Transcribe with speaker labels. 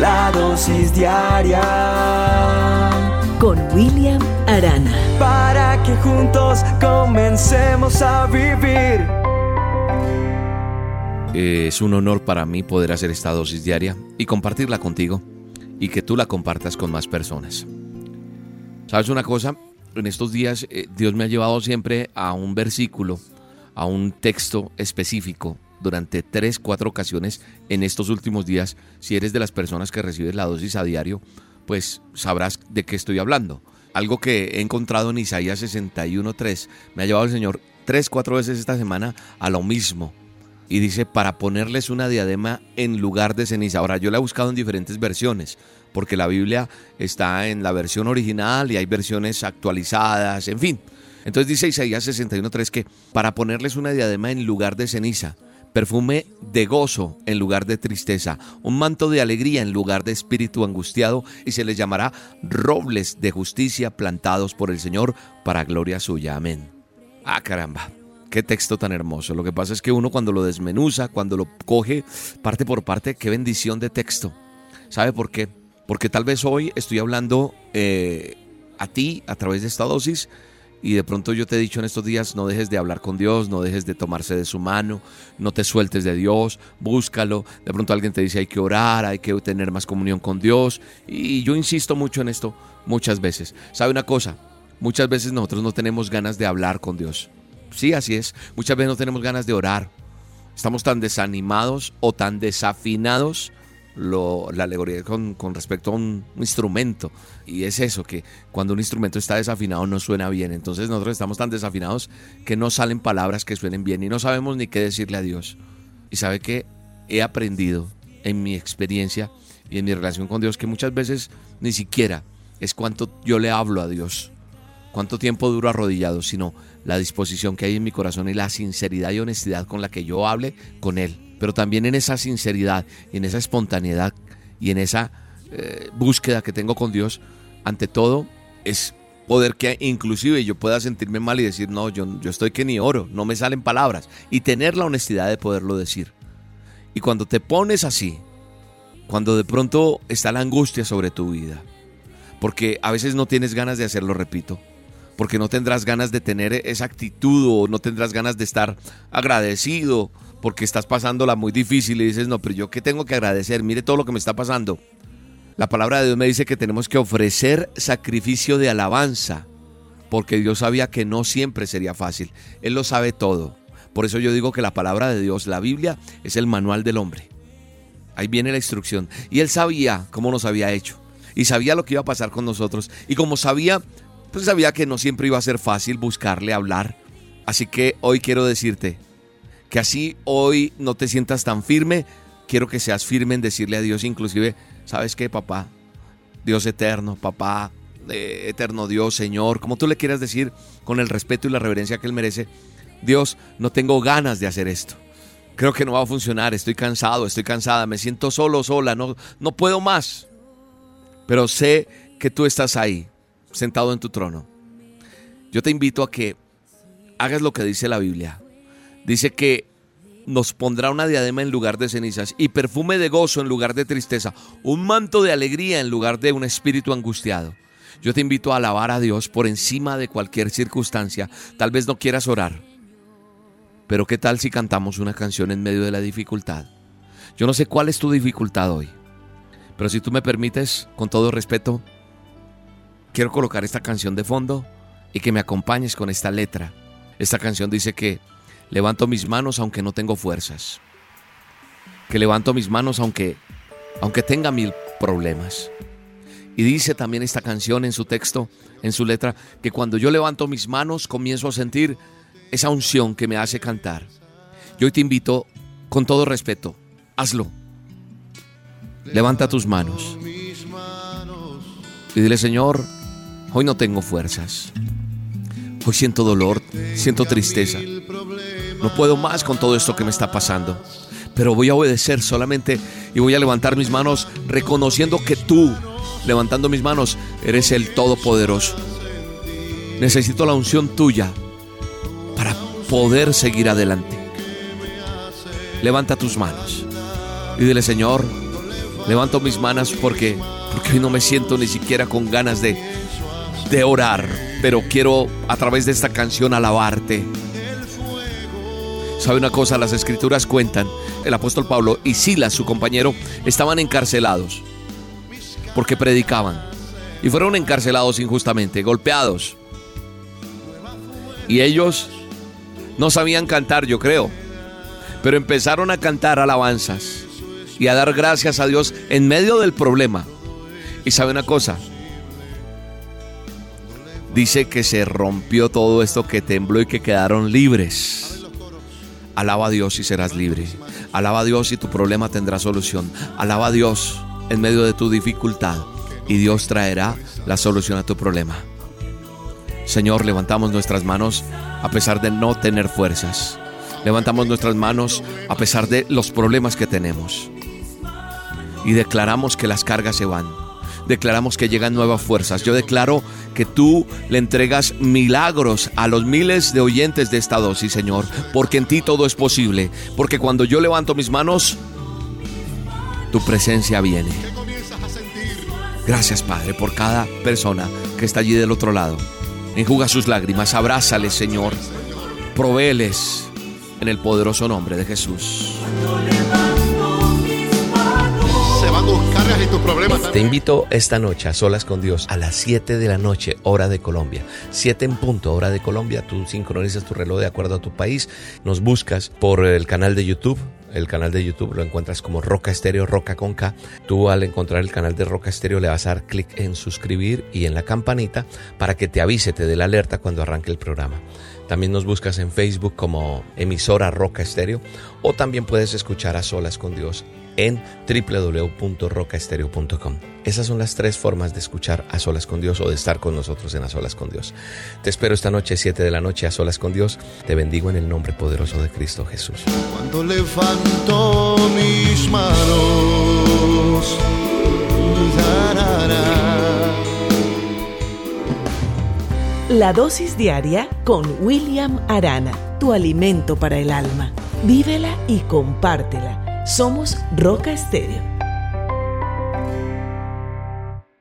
Speaker 1: La dosis diaria
Speaker 2: con William Arana.
Speaker 1: Para que juntos comencemos a vivir.
Speaker 3: Es un honor para mí poder hacer esta dosis diaria y compartirla contigo y que tú la compartas con más personas. ¿Sabes una cosa? En estos días eh, Dios me ha llevado siempre a un versículo, a un texto específico durante tres, cuatro ocasiones en estos últimos días. Si eres de las personas que recibes la dosis a diario, pues sabrás de qué estoy hablando. Algo que he encontrado en Isaías 61.3. Me ha llevado el Señor tres, cuatro veces esta semana a lo mismo. Y dice, para ponerles una diadema en lugar de ceniza. Ahora, yo la he buscado en diferentes versiones, porque la Biblia está en la versión original y hay versiones actualizadas, en fin. Entonces dice Isaías 61.3 que para ponerles una diadema en lugar de ceniza perfume de gozo en lugar de tristeza, un manto de alegría en lugar de espíritu angustiado, y se les llamará robles de justicia plantados por el Señor para gloria suya. Amén. Ah, caramba. Qué texto tan hermoso. Lo que pasa es que uno cuando lo desmenuza, cuando lo coge parte por parte, qué bendición de texto. ¿Sabe por qué? Porque tal vez hoy estoy hablando eh, a ti a través de esta dosis y de pronto yo te he dicho en estos días, no dejes de hablar con Dios, no dejes de tomarse de su mano, no te sueltes de Dios, búscalo. De pronto alguien te dice hay que orar, hay que tener más comunión con Dios. Y yo insisto mucho en esto muchas veces. ¿Sabe una cosa? Muchas veces nosotros no tenemos ganas de hablar con Dios. Sí, así es. Muchas veces no tenemos ganas de orar. Estamos tan desanimados o tan desafinados la alegoría con, con, respecto a un, instrumento. Y es eso, que cuando un instrumento está desafinado no suena bien. Entonces nosotros estamos tan desafinados que no salen palabras que suenen bien y no sabemos ni qué decirle a Dios. Y sabe que he aprendido en mi experiencia y en mi relación con Dios que muchas veces ni siquiera es cuánto yo le hablo a Dios, cuánto tiempo duro arrodillado, sino la disposición que hay en mi corazón y la sinceridad y honestidad con la que yo hable con Él pero también en esa sinceridad en esa espontaneidad y en esa eh, búsqueda que tengo con Dios, ante todo es poder que inclusive yo pueda sentirme mal y decir, no, yo, yo estoy que ni oro, no me salen palabras, y tener la honestidad de poderlo decir. Y cuando te pones así, cuando de pronto está la angustia sobre tu vida, porque a veces no tienes ganas de hacerlo, repito, porque no tendrás ganas de tener esa actitud o no tendrás ganas de estar agradecido porque estás pasándola muy difícil y dices, no, pero yo qué tengo que agradecer, mire todo lo que me está pasando. La palabra de Dios me dice que tenemos que ofrecer sacrificio de alabanza, porque Dios sabía que no siempre sería fácil. Él lo sabe todo. Por eso yo digo que la palabra de Dios, la Biblia, es el manual del hombre. Ahí viene la instrucción. Y él sabía cómo nos había hecho. Y sabía lo que iba a pasar con nosotros. Y como sabía, pues sabía que no siempre iba a ser fácil buscarle, hablar. Así que hoy quiero decirte, que así hoy no te sientas tan firme, quiero que seas firme en decirle a Dios, inclusive, ¿sabes qué, papá? Dios eterno, papá, eh, eterno Dios, Señor, como tú le quieras decir, con el respeto y la reverencia que Él merece, Dios, no tengo ganas de hacer esto. Creo que no va a funcionar, estoy cansado, estoy cansada, me siento solo, sola, no, no puedo más. Pero sé que tú estás ahí, sentado en tu trono. Yo te invito a que hagas lo que dice la Biblia. Dice que nos pondrá una diadema en lugar de cenizas y perfume de gozo en lugar de tristeza, un manto de alegría en lugar de un espíritu angustiado. Yo te invito a alabar a Dios por encima de cualquier circunstancia. Tal vez no quieras orar, pero ¿qué tal si cantamos una canción en medio de la dificultad? Yo no sé cuál es tu dificultad hoy, pero si tú me permites, con todo respeto, quiero colocar esta canción de fondo y que me acompañes con esta letra. Esta canción dice que Levanto mis manos aunque no tengo fuerzas. Que levanto mis manos aunque, aunque tenga mil problemas. Y dice también esta canción en su texto, en su letra, que cuando yo levanto mis manos comienzo a sentir esa unción que me hace cantar. Yo hoy te invito, con todo respeto, hazlo. Levanta tus manos y dile, Señor, hoy no tengo fuerzas. Hoy siento dolor, siento tristeza. No puedo más con todo esto que me está pasando. Pero voy a obedecer solamente y voy a levantar mis manos reconociendo que tú, levantando mis manos, eres el Todopoderoso. Necesito la unción tuya para poder seguir adelante. Levanta tus manos y dile, Señor, Levanto mis manos porque, porque hoy no me siento ni siquiera con ganas de, de orar, pero quiero a través de esta canción alabarte. ¿Sabe una cosa? Las escrituras cuentan, el apóstol Pablo y Silas, su compañero, estaban encarcelados porque predicaban. Y fueron encarcelados injustamente, golpeados. Y ellos no sabían cantar, yo creo. Pero empezaron a cantar alabanzas y a dar gracias a Dios en medio del problema. Y sabe una cosa, dice que se rompió todo esto, que tembló y que quedaron libres. Alaba a Dios y serás libre. Alaba a Dios y tu problema tendrá solución. Alaba a Dios en medio de tu dificultad y Dios traerá la solución a tu problema. Señor, levantamos nuestras manos a pesar de no tener fuerzas. Levantamos nuestras manos a pesar de los problemas que tenemos. Y declaramos que las cargas se van. Declaramos que llegan nuevas fuerzas. Yo declaro que tú le entregas milagros a los miles de oyentes de esta dosis, Señor. Porque en ti todo es posible. Porque cuando yo levanto mis manos, tu presencia viene. Gracias, Padre, por cada persona que está allí del otro lado. Enjuga sus lágrimas, abrázales, Señor. Provéles en el poderoso nombre de Jesús.
Speaker 4: Y tus problemas.
Speaker 3: Te invito esta noche a solas con Dios a las 7 de la noche, hora de Colombia. 7 en punto, hora de Colombia. Tú sincronizas tu reloj de acuerdo a tu país. Nos buscas por el canal de YouTube el canal de YouTube lo encuentras como Roca Estéreo, Roca con K. Tú al encontrar el canal de Roca Estéreo le vas a dar clic en suscribir y en la campanita para que te avise, te dé la alerta cuando arranque el programa. También nos buscas en Facebook como emisora Roca Estéreo o también puedes escuchar a solas con Dios en www.rocaestereo.com. Esas son las tres formas de escuchar a solas con Dios o de estar con nosotros en a solas con Dios. Te espero esta noche, 7 de la noche, a solas con Dios. Te bendigo en el nombre poderoso de Cristo Jesús.
Speaker 4: Cuando levanto mis manos,
Speaker 2: La dosis diaria con William Arana, tu alimento para el alma. Vívela y compártela. Somos Roca Estéreo